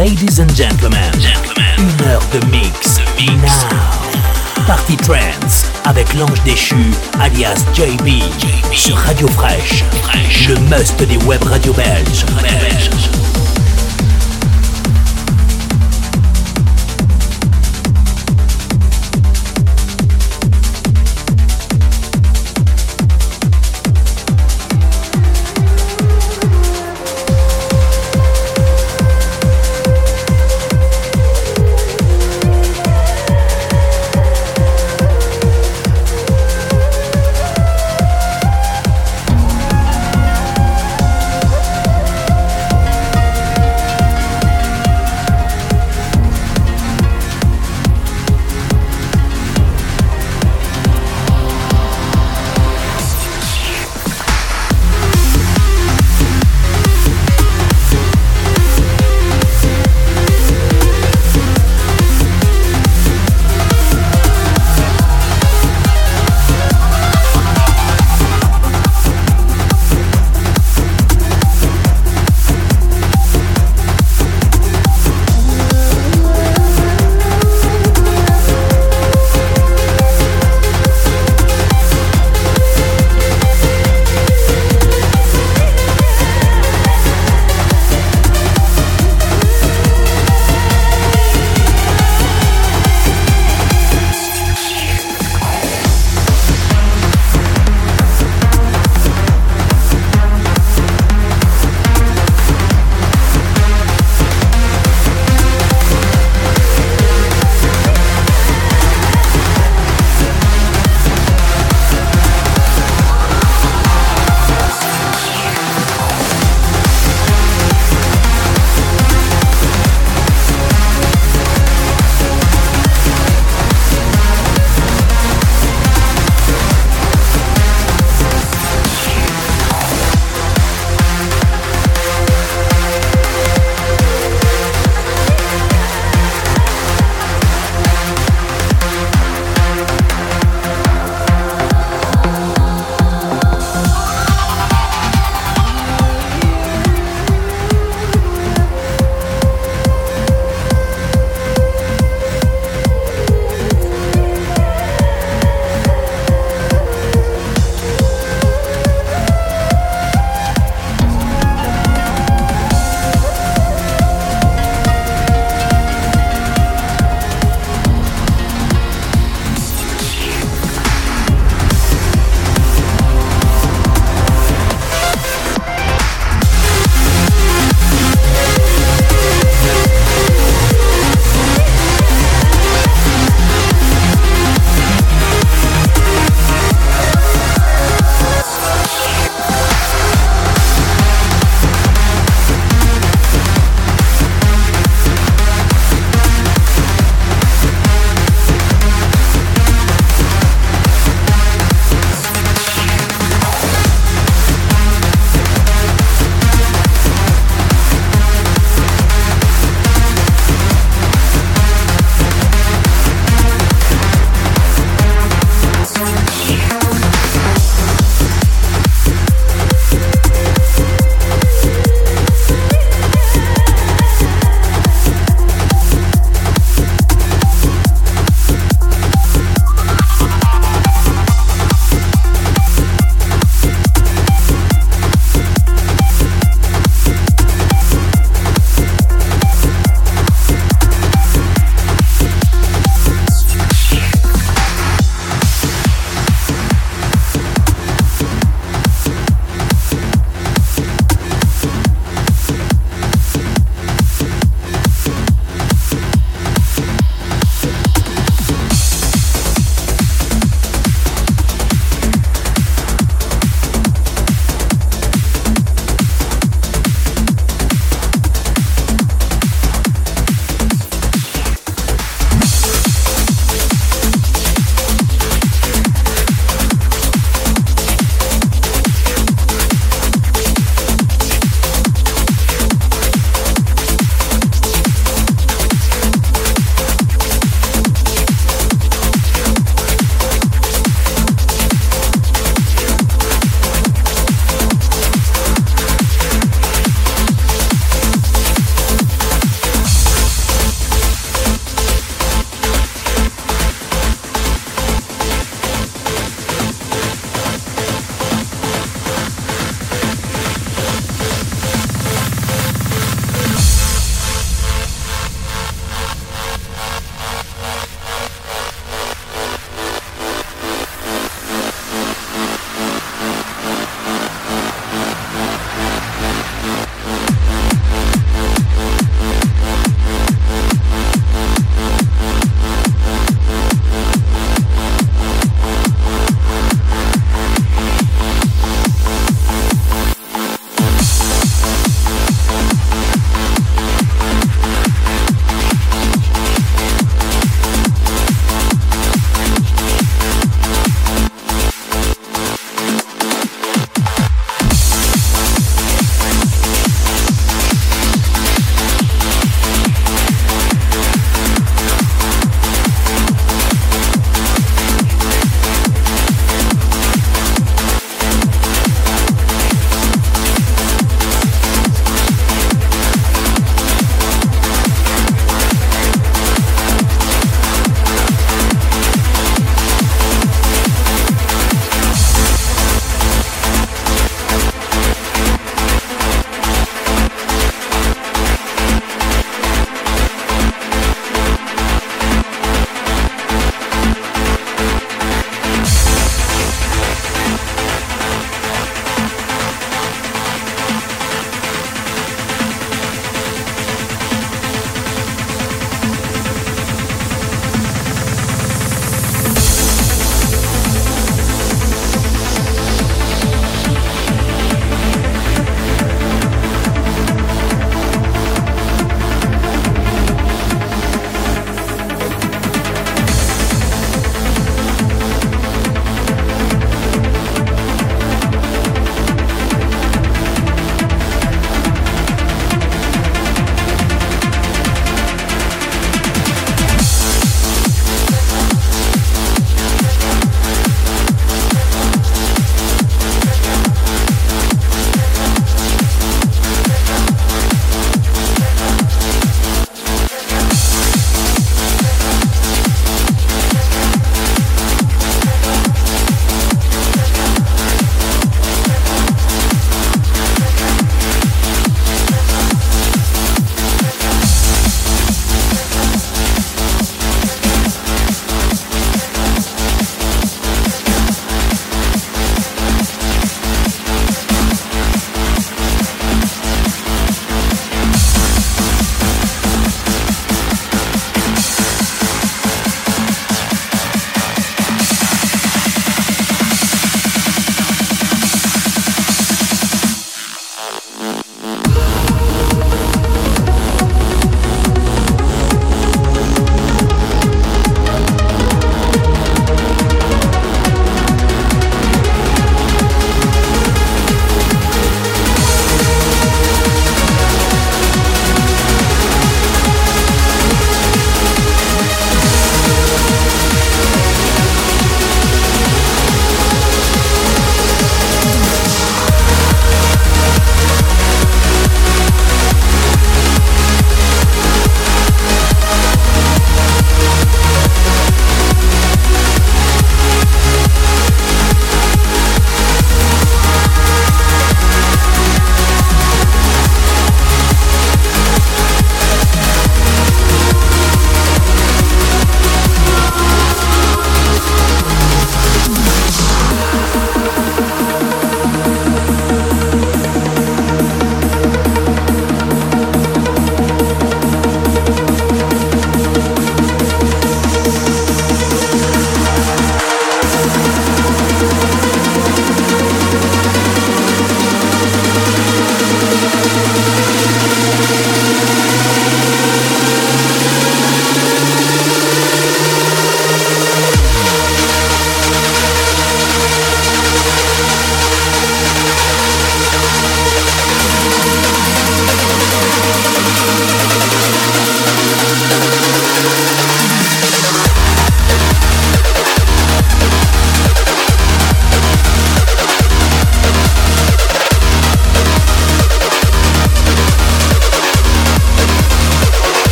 Ladies and gentlemen, une heure de mix. Now. Party Trance avec l'ange déchu, alias JB, sur Radio Fraîche, le must des web radios belges.